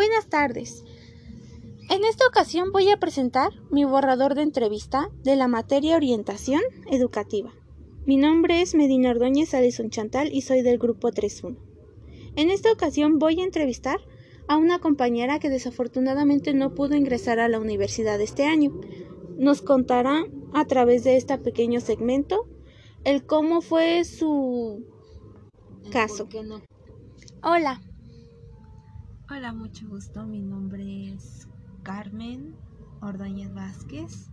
Buenas tardes. En esta ocasión voy a presentar mi borrador de entrevista de la materia Orientación Educativa. Mi nombre es Medina Ordóñez Addison Chantal y soy del grupo 31. En esta ocasión voy a entrevistar a una compañera que desafortunadamente no pudo ingresar a la universidad este año. Nos contará a través de este pequeño segmento el cómo fue su caso. No? Hola. Hola, mucho gusto. Mi nombre es Carmen Ordóñez Vázquez.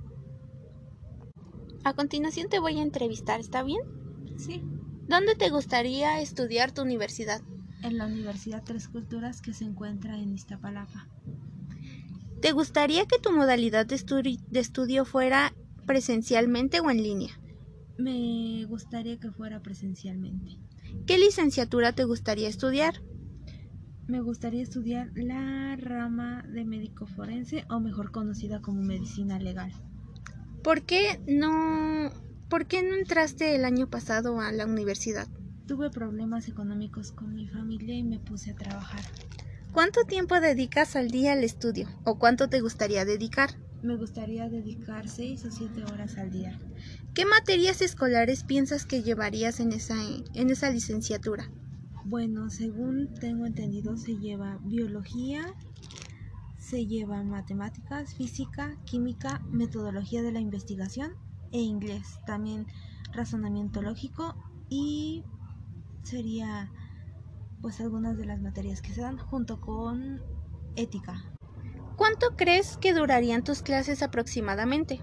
A continuación te voy a entrevistar, ¿está bien? Sí. ¿Dónde te gustaría estudiar tu universidad? En la Universidad Tres Culturas que se encuentra en Iztapalapa. ¿Te gustaría que tu modalidad de, de estudio fuera presencialmente o en línea? Me gustaría que fuera presencialmente. ¿Qué licenciatura te gustaría estudiar? Me gustaría estudiar la rama de médico forense o mejor conocida como medicina legal. ¿Por qué no por qué no entraste el año pasado a la universidad? Tuve problemas económicos con mi familia y me puse a trabajar. ¿Cuánto tiempo dedicas al día al estudio o cuánto te gustaría dedicar? Me gustaría dedicar seis o siete horas al día. ¿Qué materias escolares piensas que llevarías en esa, en esa licenciatura? Bueno, según tengo entendido, se lleva biología, se lleva matemáticas, física, química, metodología de la investigación e inglés. También razonamiento lógico y sería pues algunas de las materias que se dan junto con ética. ¿Cuánto crees que durarían tus clases aproximadamente?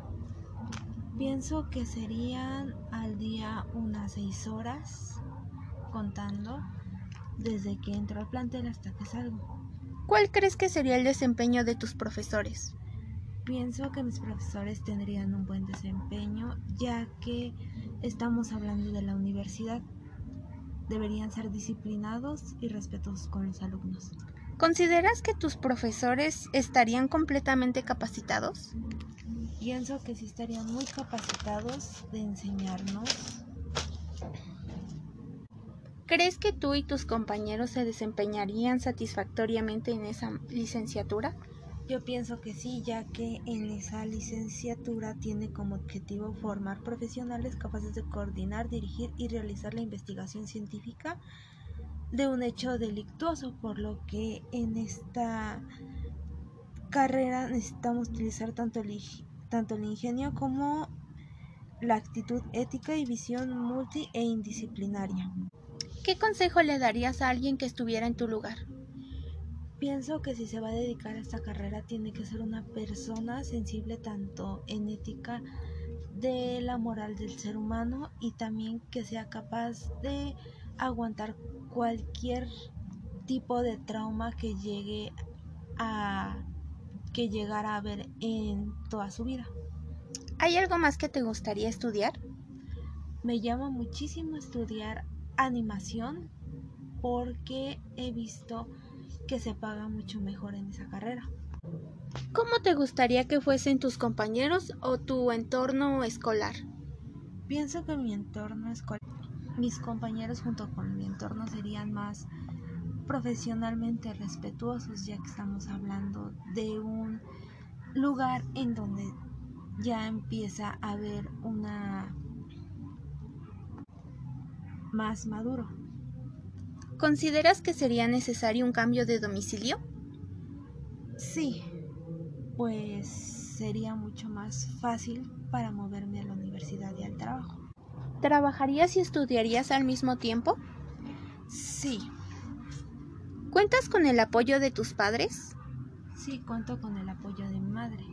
Pienso que serían al día unas seis horas contando desde que entro al plantel hasta que salgo. ¿Cuál crees que sería el desempeño de tus profesores? Pienso que mis profesores tendrían un buen desempeño ya que estamos hablando de la universidad. Deberían ser disciplinados y respetuosos con los alumnos. ¿Consideras que tus profesores estarían completamente capacitados? Pienso que sí estarían muy capacitados de enseñarnos ¿Crees que tú y tus compañeros se desempeñarían satisfactoriamente en esa licenciatura? Yo pienso que sí, ya que en esa licenciatura tiene como objetivo formar profesionales capaces de coordinar, dirigir y realizar la investigación científica de un hecho delictuoso, por lo que en esta carrera necesitamos utilizar tanto el, ingenio como la actitud ética y visión multi e indisciplinaria. ¿Qué consejo le darías a alguien que estuviera en tu lugar? Pienso que si se va a dedicar a esta carrera tiene que ser una persona sensible tanto en ética de la moral del ser humano y también que sea capaz de aguantar cualquier tipo de trauma que llegue a que llegara a ver en toda su vida. ¿Hay algo más que te gustaría estudiar? Me llama muchísimo estudiar animación porque he visto que se paga mucho mejor en esa carrera. ¿Cómo te gustaría que fuesen tus compañeros o tu entorno escolar? Pienso que mi entorno escolar, mis compañeros junto con mi entorno serían más profesionalmente respetuosos ya que estamos hablando de un lugar en donde ya empieza a haber una más maduro. ¿Consideras que sería necesario un cambio de domicilio? Sí, pues sería mucho más fácil para moverme a la universidad y al trabajo. ¿Trabajarías y estudiarías al mismo tiempo? Sí. ¿Cuentas con el apoyo de tus padres? Sí, cuento con el apoyo de mi madre.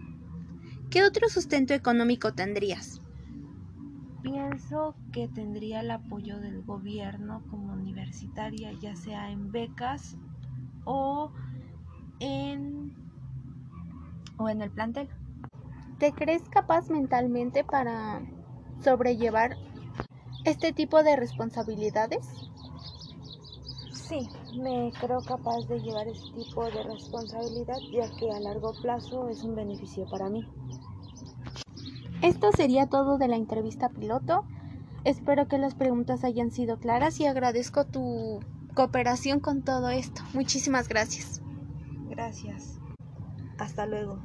¿Qué otro sustento económico tendrías? Pienso que tendría el apoyo del gobierno como universitaria, ya sea en becas o en o en el plantel. ¿Te crees capaz mentalmente para sobrellevar este tipo de responsabilidades? Sí, me creo capaz de llevar este tipo de responsabilidad ya que a largo plazo es un beneficio para mí. Esto sería todo de la entrevista piloto. Espero que las preguntas hayan sido claras y agradezco tu cooperación con todo esto. Muchísimas gracias. Gracias. Hasta luego.